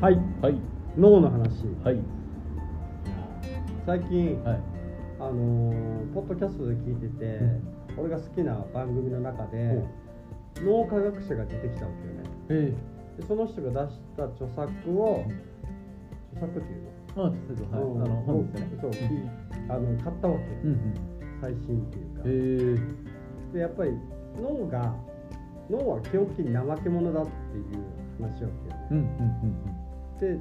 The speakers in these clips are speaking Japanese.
はい。はい。脳の話。はい。最近、はい。あのーポッドキャストで聞いてて、俺が好きな番組の中で脳科学者が出てきたわけよね。えでその人が出した著作を著作っていうえあはい、の、あの本ですね。そう、いあの買ったわけ。よ、うんうん。最新っていうか、ええ。でやっぱり脳が脳は基本的に怠け者だっていう話をけよね。うんうんで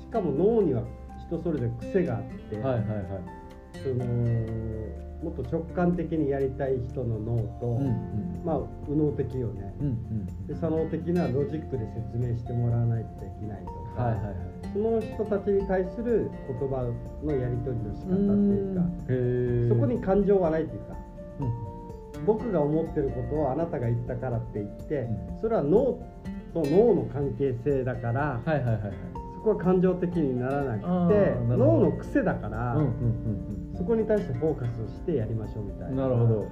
しかも脳には人それぞれ癖があって、うんはいはいはい。そのもっと直感的にやりたい人の脳と、うんうん。まあ右脳的よね。うんうんで左脳的なロジックで説明してもらわないとできないとか、はいはいはい。その人たちに対する言葉のやり取りの仕方っていうかそこに感情はないっていうかうん。僕が思ってることをあなたが言ったからって言って、うん。それは脳と脳の関係性だから、はいはいはいはい。そこは感情的にならなくて脳の癖だから、うんうんうんそこに対してフォーカスしてやりましょうみたいな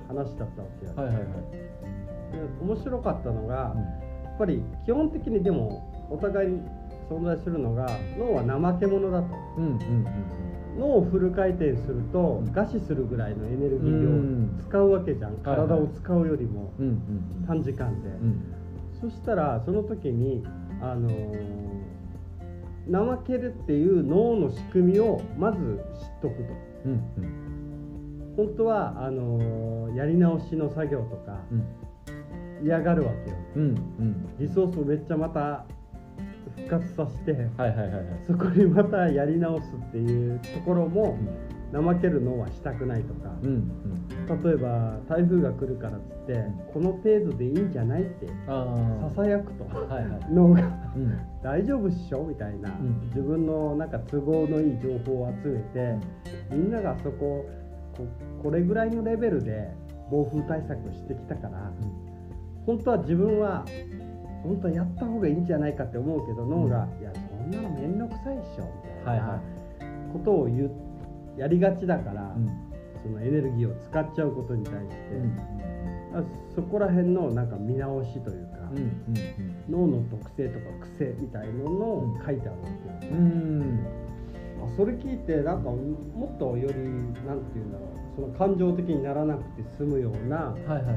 話だったわけよ、うんはいはいはい。で面白かったのが、やっぱり基本的にでもお互いに存在するのが脳は怠け者だと。うんうんうん脳をフル回転するとうん。餓死するぐらいのエネルギうん。ーを使うわけじゃん、はいはい。体を使うよりもうんうんうん。短時間で、うん。そしたらその時にあのー怠けるっていう脳の仕組みをまず知っとくと。うんうん。本当はあのーやり直しの作業とかうん。嫌がるわけよ。うんうん。リソースをめっちゃまた復活させてはいはいはいはい。そこにまたやり直すっていうところも怠ける脳はしたくないとかうんうん例えば台風が来るからっつってこの程度でいいんじゃないってささやくとはいはい。脳がうん。大丈夫っしょ？みたいな、ん。自分のなんか都合のいい情報を集めて、みんながそこここれぐらいのレベルで暴風対策をしてきたから、本当は自分は本当はやった方がいいんじゃないかって思うけど脳が、いやそんなの面倒くさいっしょみたいなことを言うやりがちだから、うん。そのエネルギーを使っちゃうことに対して、うん。あそこら辺のなんか見直しというか、うんうん脳の特性とか癖みたいなのを書いてあるわけよ、うん。うんあそれ聞いてなんかもっとよりなんていうんだろうその感情的にならなくて済むようなはいはいはい。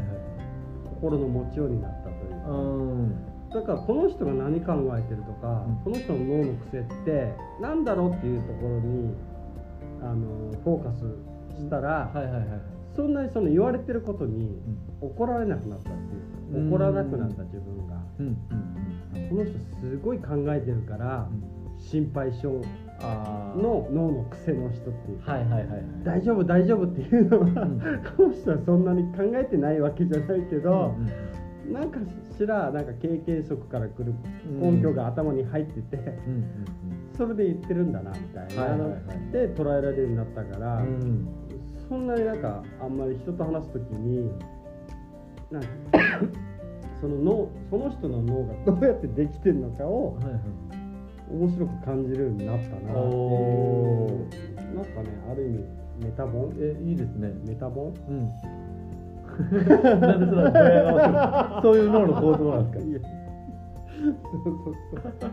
心の持ちようになったというか、うん。だからこの人が何考えてるとか、うん。この人の脳の癖ってなんだろうっていうところにあのフォーカスしたら、はいはいはいそんなにその言われてることに怒られなくなったっていううん。怒らなくなった自分が、うん。うん。この人すごい考えてるから、心配性の脳の癖の人っていうか、はいはいはいはい。大丈夫大丈夫っていうのは、ん。この人はそんなに考えてないわけじゃないけどう、んなんかしらなんか経験則からくる根拠が頭に入ってて、うんうんそれで言ってるんだなみたいな。はいはいはい。ので捉えられるようになったから、うんうん。そんなになんかあんまり人と話す時になんかその脳その人の脳がどうやってできてるのかをはいはい。面白く感じるようになったなっていう。おなんかねある意味メタボン？えいいですね。メタボン？うんなんでそんなドヤ顔する。そういう脳の構造なんですか？いや。そうそうそう。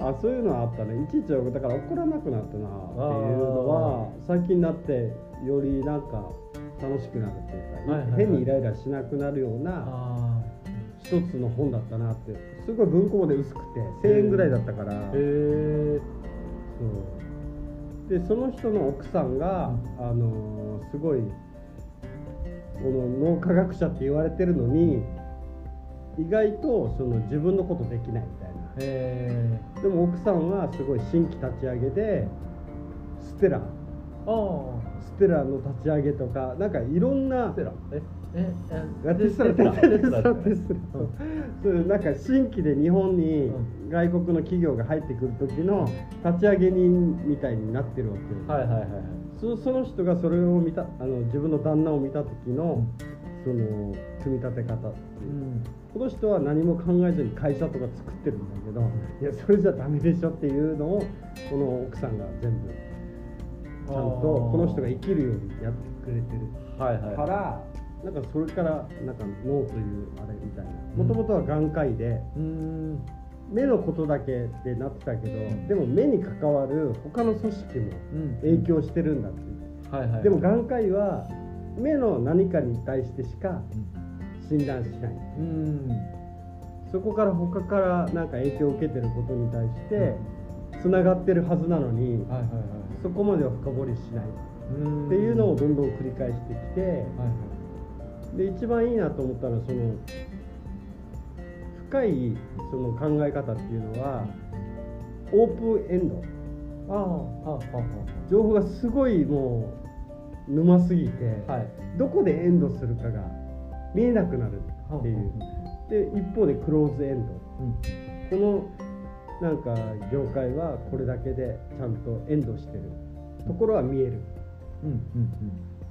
あそういうのはあったね。いちいちだから怒らなくなったなっていうのは最近になってよりなんか楽しくなるっていうか、はいはいはい。変にイライラしなくなるようなあ一つの本だったなって。すごい文庫もで薄くて1000円ぐらいだったから、あへえそう。でその人の奥さんが、あのーすごいこの脳科学者って言われてるのに意外とその自分のことできないみたいな。でも奥さんはすごい新規立ち上げでステラ。ステラの立ち上げとかなんかいろんなテラ。えええテスラ。テスラテスラテスラそういうなんか新規で日本にう外国の企業が入ってくる時の立ち上げ人みたいになってるわけはいはいはいそその人がそれを見たあの自分の旦那を見た時の、その組み立て方っていう、うん。この人は何も考えずに会社とか作ってるんだけど、いやそれじゃダメでしょっていうのをこの奥さんが全部ちゃんとこの人が生きるようにやってくれてるはいはい。から、なんかそれからなんか脳というあれみたいな。もともとは眼科医でうーん目のことだけでなってたけど、ん。でも目に関わる他の組織もうん。影響してるんだって。いう、はいはい。でも眼科医は目の何かに対してしか診断しない。うん。そこから他からなんか影響を受けてることに対してつながってるはずなのにはいはいはい。そこまでは深掘りしない。うん。っていうのをどんどん繰り返してきてはいはい。で一番いいなと思ったのはその深いその考え方っていうのはオープンエンド。ああはあは情報がすごいもう沼すぎて、あはい。どこでエンドするかが見えなくなるっていう。で一方でクローズエンド。うん。このなんか業界はこれだけでちゃんとエンドしてるところは見える。うんうん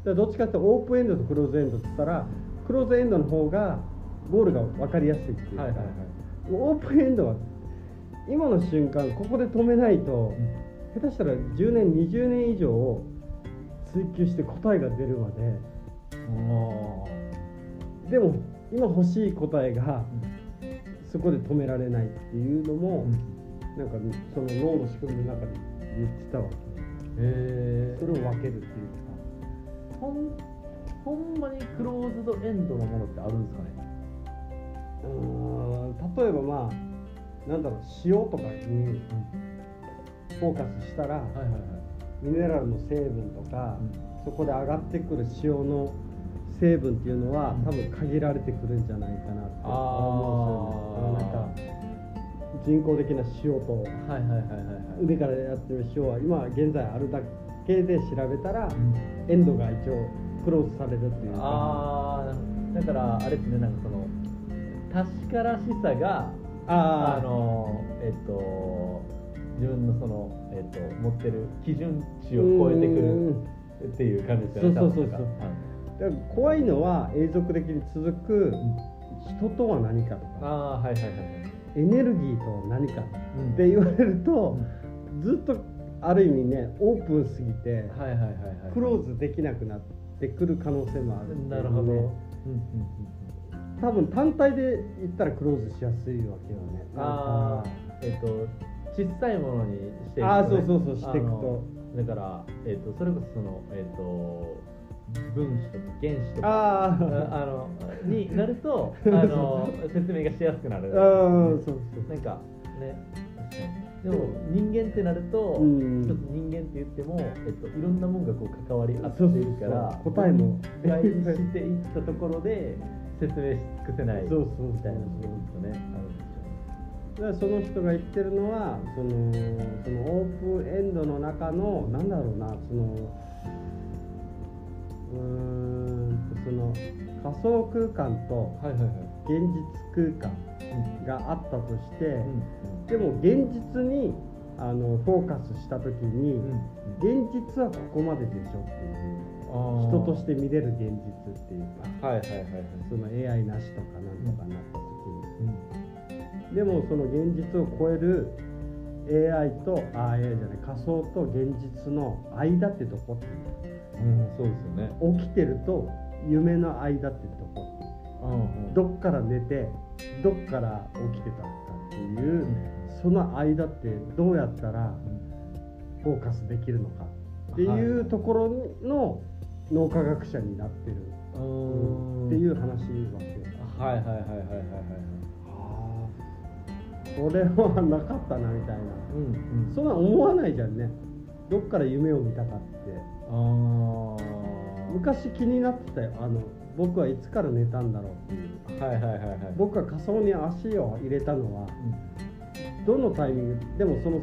だからどっちかってオープンエンドとクローズエンドって言ったらクローズエンドの方がゴールが分かりやすいっていうか、うんはいはいはい。オープンエンドは今の瞬間ここで止めないと、下手したら10年20年以上追求して答えが出るまで。でも今欲しい答えがそこで止められないっていうのも、なんかその脳の仕組みの中で言ってたわけ。えそれを分けるっていうほんほんまにクローズドエンドのものってあるんですかね？例えばまあなんだろう塩とかにフォーカスしたら、ミネラルの成分とか、そこで上がってくる塩の成分っていうのは多分限られてくるんじゃないかなって思うんですよね。なんか人工的な塩と海からやってる塩は今現在あるだけで調べたらエンドが一応クローズされるっていう。かだからあれですねなんかその確からしさがあのえっと自分のその、えっと、持ってる基準値を超えてくるっていう感じですよねそうそうそうそう。多分。だから怖いのは永続的に続く人とは何かとあか。あはいはいはいはい。エネルギーと何か。うん。って言われるとずっとある意味ねオープンすぎてはいはいはいはい。クローズできなくなってくる可能性もあるなるほど、うんうんうん多分単体で言ったらクローズしやすいわけよね。ああえっ、と小さいものにしていくと、ね、あーそうそうそうしていくと。だから、えっとそれこそその、えっと分子とか原子とかあああのになると あの説明がしやすくなる。うんそうそうなんかね。でも人間ってなると、うん。一つ人間って言っても、えっと、いろんなもんがこう関わり合っているから答えも。分解していったところで説明し尽くせないそうそうみたいなのがねあるんでしょだからその人が言ってるのはそのそのオープンエンドの中のなんだろうなそのうーんとその仮想空間と現実空間があったとして、うんでも現実にあのフォーカスした時に、うん。現実はここまででしょっていう人として見れる現実っていうかはいはいはいはい。その AI なしとかなんとかなった時に。うんでもその現実を超える AI とあ AI じゃない仮想と現実の間ってとこってう。んそうですよね。起きてると夢の間ってとこってどっから寝てどっから起きてたかっていうその間ってどうやったらフォーカスできるのかっていうところの脳科学者になってる。うん。っていう話わけよ。はいはいはいはいはい。はいはなかったなみたいな。うんうん。そんな思わないじゃんね。どっから夢を見たかって。昔気になってたよ。あの僕はいつから寝たんだろうっていう。はいはいはいはい。僕が仮想に足を入れたのはどのタイミングでもその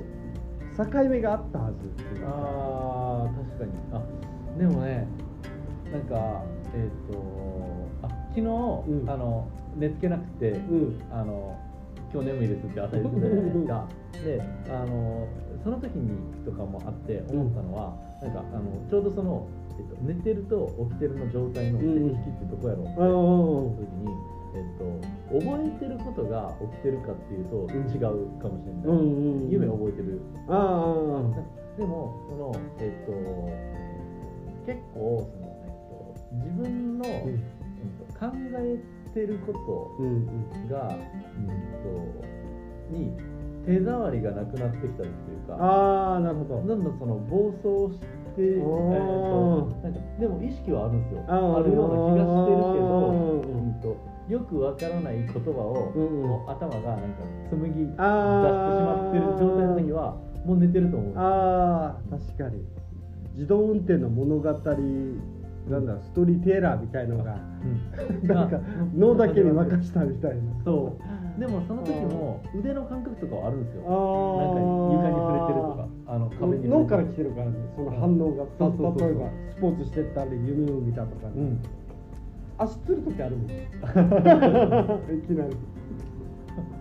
境目があったはずっていう。かあー確かに。あでもねなんかえっ、とあ昨日、うん。あの寝つけなくて、うん。あの今日眠いですって朝言ってたじゃないですか。であのその時にとかもあって思ったのは、なんかあのちょうどその、えっと、寝てると起きてるの状態の線引きってどこやろうってあ思ったー時に、えっと、覚えてることが起きてるかっていうとん。違うかもしれない、うんうん夢覚えてる。あでもそのえっと結構その、えっと、自分の、あうん。えっと、考えてることが、うんとに手触りがなくなってきたりというか。ああなるほど。どんどんその暴走して、えーとなんかでも意識はあるんですよ。あるような気がしてるけど、うんうんとよくわからない言葉を、うんうん。もう頭がなんか紡ぎ出してしまってる状態の時はもう寝てると思うあ確かに。自動運転の物語なんだストーリーテーラーみたいのがうん。なんかあ脳だけに任したみたいなそう。でもその時も腕の感覚とかはあるんですよ。なんか床に触れてるとかあの壁に。脳から来てるからねその反応が例えばスポーツしてたり夢を見たとかね、うん。足つる時あるもん。いきなり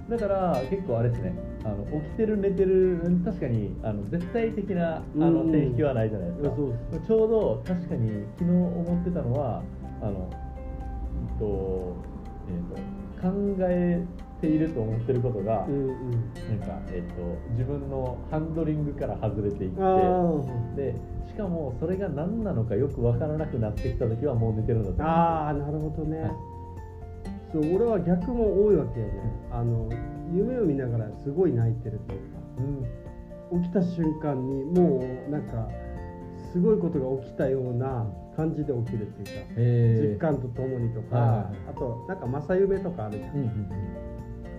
だから結構あれですね。あの起きてる寝てる確かにあの絶対的なあのうん定引きはないじゃないですか、そうちょうど確かに昨日思ってたのはあの、えっとえっと、考えていると思ってることが、うんうん。なんか、えっと、自分のハンドリングから外れていってあでしかもそれが何なのかよく分からなくなってきた時はもう寝てるんだと思ああーなるほどね、はいそう俺は逆も多いわけよねあの夢を見ながらすごい泣いてるというか。起きた瞬間にもうなんかすごいことが起きたような感じで起きるっていうか、えー。実感とともにとか、あとなんか正夢とかあるじゃん、うんうん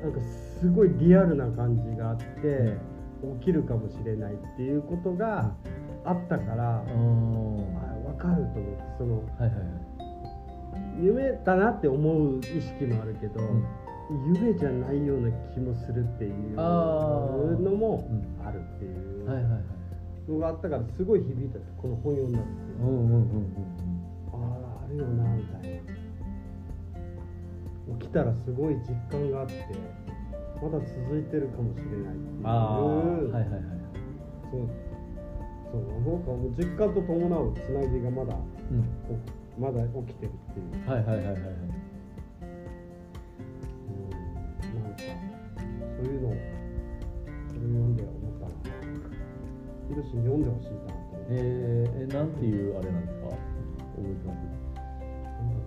なんかすごいリアルな感じがあって、起きるかもしれないっていうことがあったから、うん。あ分かると思ってそのはいはいはい夢だなって思う意識もあるけど、うん。夢じゃないような気もするっていうのもうんあるっていうのがあったからすごい響いたこの本読んだんですけど、うんうんうんうん。あああるよなみたいな。起きたらすごい実感があってまだ続いてるかもしれないっていう。ああはいはいはいそう。そうなんかもう実感と伴うつなぎがまだうん。おまだ起きてるっていう、はいはいはいはい。はいうん、なんかそういうのをそれを読んで思ったなヒロシに読んでほしいなと思って、えー、えなんていうあれなんですか？覚えてます。なんだろ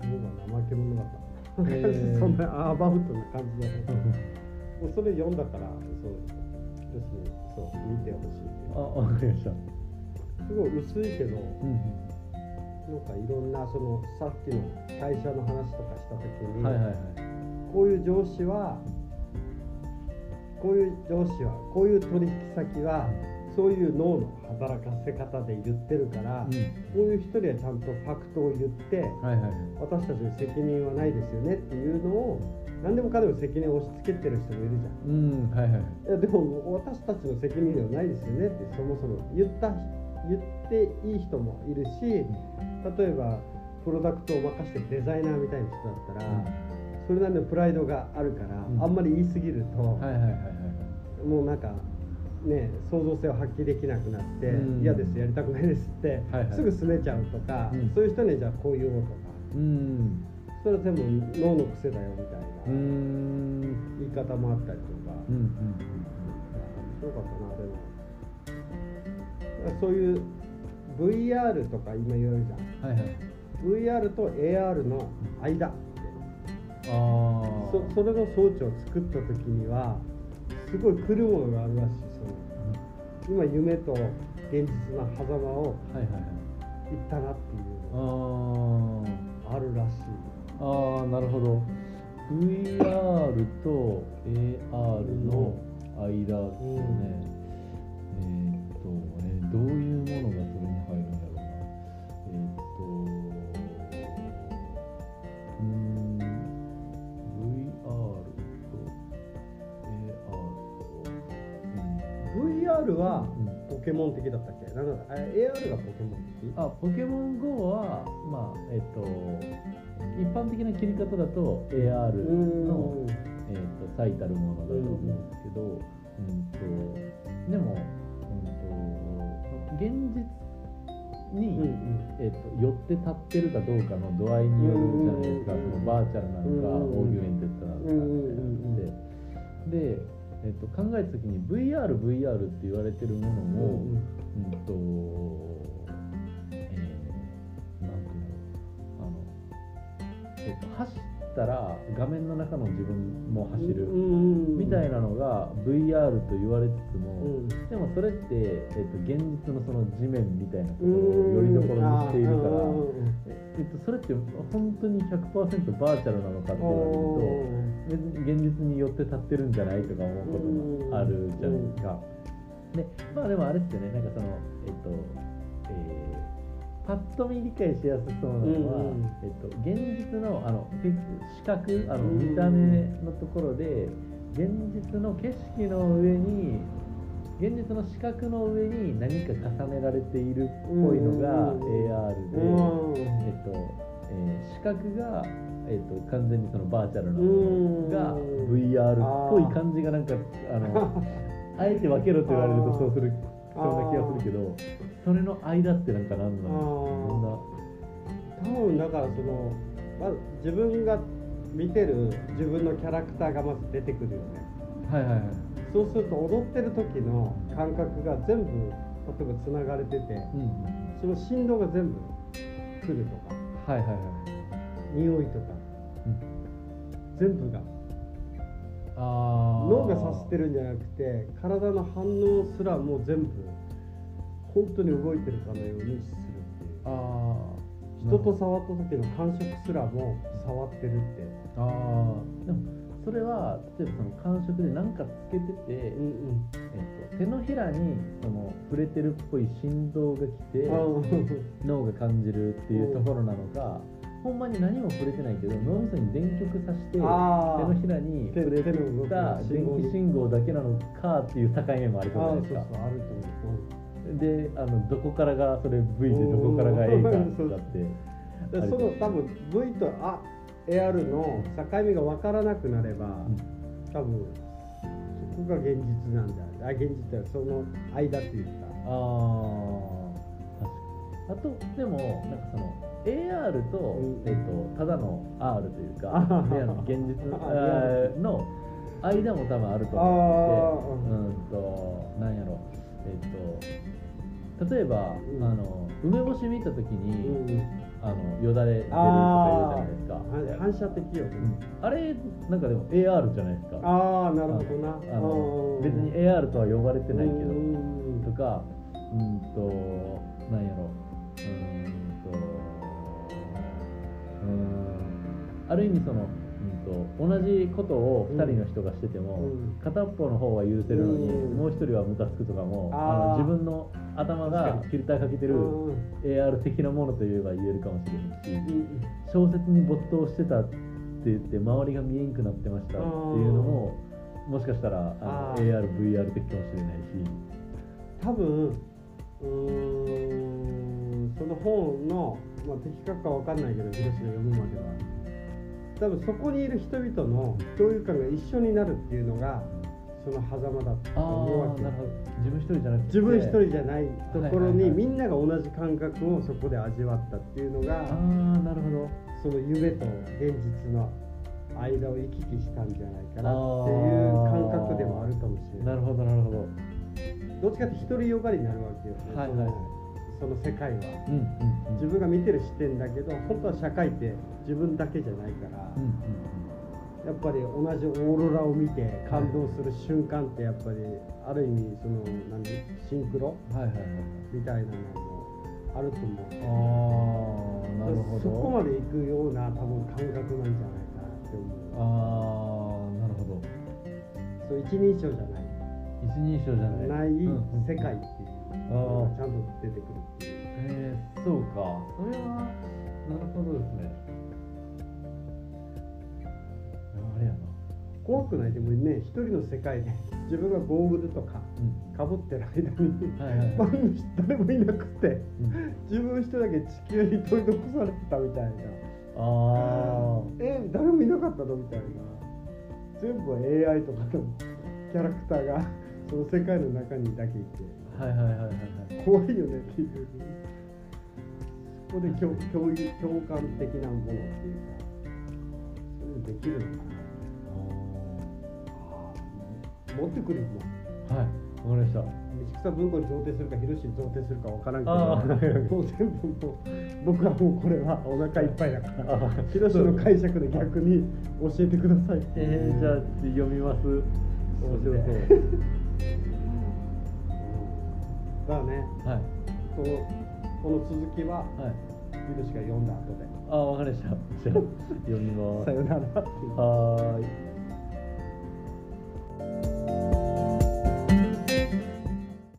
うな脳が怠け者だった。へー。そんなアバウトな感じじゃない。もうそれ読んだから、そう、ヒロシにそう見てほしいあわかりました。すごい薄いけど、うんなんかいろんなそのさっきの会社の話とかした時に、はいはいはい。こういう上司はこういう上司はこういう取引先はそういう脳の働かせ方で言ってるから、うん。こういう人にはちゃんとファクトを言ってはいはいはい。私たちに責任はないですよねっていうのを何でもかんでも責任を押し付けてる人もいるじゃん。うんはいはい。いやでも私たちの責任ではないですよねってそもそも言った言っていい人もいるし例えばプロダクトを任せてるデザイナーみたいな人だったら、それなりのプライドがあるから、うん。あんまり言い過ぎると、もうなんかね創造性を発揮できなくなってうん。嫌、ですやりたくないですって、はいはい。すぐ拗ねちゃうとか、うん。そういう人にじゃあこう言おうとか。うん。それは全部脳の癖だよみたいな言い方もあったりとか。うんうん面白かったなでもそういう VR とか今言われるじゃん。はいはい。VR と AR の間。ああそそれの装置を作った時にはすごい来るものがあるらしいその。今夢と現実の狭間を行ったなっていうあのーがあるらしい。ああなるほど。VR と AR の間ですね、えーっと、えーどういうものがはうん。ポケモン的だったっけ？なんだあ AR がポケモン的？あポケモン GO はまあえっと一般的な切り方だと AR の、うん。えー、と最たるものだと思うんですけど、うんとでも、うん、と現実に、うんうん。えー、と寄って立ってるかどうかの度合いによるじゃないですか、うんそのバーチャルなのか、うん augmented なのかってで、えー、と考えた時に VRVR VR って言われてるものも、うんと、えー、なんていうのあの、えっと、走ったら画面の中の自分も走る、うんみたいなのが VR と言われつつも、うん。でもそれって、えっと、現実のその地面みたいなところをよりどころにしているから、うんえっと、それって本当に100%バーチャルなのかって言われると現実によって立ってるんじゃないとか思うことがあるじゃないですか。でまあでもあれですよね。なんかそのえっと、えーパッと見理解しやすそうなのは、うんうん。えっと、現実のあの視覚あのうん見た目のところで現実の景色の上に現実の視覚の上に何か重ねられているっぽいのがうん。AR で、うん。えっとえー視覚が、えっと、完全にそのバーチャルなもうん。のが VR っぽい感じがなんかあの あえて分けろと言われるとそうするそうな気がするけどそれの間ってなんか何なの？多分だからそのまず自分が見てる自分のキャラクターがまず出てくるよね。はいはいはい。そうすると踊ってる時の感覚が全部例えばつながれててうんその振動が全部来るとかはいはいはい匂いとか、全部が。あ脳が察してるんじゃなくて体の反応すらもう全部本当に動いてるかのようにするっていう。あ人と触った時の感触すらも触ってるって。ああでもそれは例えばその感触で何かつけてて、うんうん。えっと、手のひらにその触れてるっぽい振動が来てあ脳が感じるっていうところなのか、ほんまに何も触れてないけど脳みそに電極さして手のひらに手触れ手の動きた電気信号だけなのかっていう境目もありそうじゃないですか。あると思う、であのどこからがそれ V でどこからが A かうんだって その多分 V とあ AR の境目が分からなくなれば、多分そこが現実なんだあ現実だよその間っていうか。ああ確かに。あとでもなんかその AR と,、うん。えっとただの R というか現実の間も多分あるとあ思ってうんとなんやろ。えっと例えば、うん。あの梅干し見た時に、うんあのよだれ出るとか言うじゃないですか、反射的よね、うん。あれなんかでも AR じゃないですか。ああなるほどな。あのうん別に AR とは呼ばれてないけど、うんとかうんとなんやろ。うーんとうーんある意味その、うん、と同じことを2人の人がしてても、うん。片っぽの方は許せるのに、うん。もう1人はムカつくとかもあの自分の頭がフィルターかけてるうん。AR 的なものといえば言えるかもしれへんしうん。小説に没頭してたって言って周りが見えんくなってましたっていうのももしかしたらあの ARVR 的かもしれないし。多分うーんその本の、まあ、的確かわかんないけど広志が読むまでは多分そこにいる人々の共有感が一緒になるっていうのがその狭間だとあ思うわけ自分一人じゃなくて自分一人じゃないところはいはいはい。にみんなが同じ感覚をそこで味わったっていうのがああなるほどその夢と現実の間を行き来したんじゃないかなっていう感覚でもあるかもしれなないるほどなるほど。どっちかって独りよがりになるわけよ、ねはいはい。そのその世界は。うんうん自分が見てる視点だけど本当は社会って自分だけじゃないから、うんうんやっぱり同じオーロラを見て感動する瞬間ってやっぱりある意味その何？シンクロ？はいはいはいみたいなのもあると思う。ああなるほど。そこまで行くような多分感覚なんじゃないかなって思う。ああなるほど。そう一人称じゃない一人称じゃない。ない世界っていうのがちゃんと出てくるっていう。えー、そうか。それはなるほどですね。あれやな。怖くない？でもね一人の世界で自分がゴーグルとかうん。かぶってる間に 誰もいなくてうん。自分一人だけ地球に取り残されてたみたいな。あえ誰もいなかったの？みたいな。全部 AI とかのキャラクターがその世界の中にだけいて。あはいはいはいはいはい。怖いよねっていうそこで共共有共感的なものっていうかそういうのできるのかな持ってくるもんはいかりました道草文庫に贈呈するか広しに贈呈するかわからんけどもう全部もう僕はもうこれはお腹いっぱいだからあ広しの解釈で逆に教えてくださいえー、じゃあ読みます面白そうだからね。はい。このこの続きははい。広しが読んだ後で。あわかりました。じゃあ読みます。さよならはーい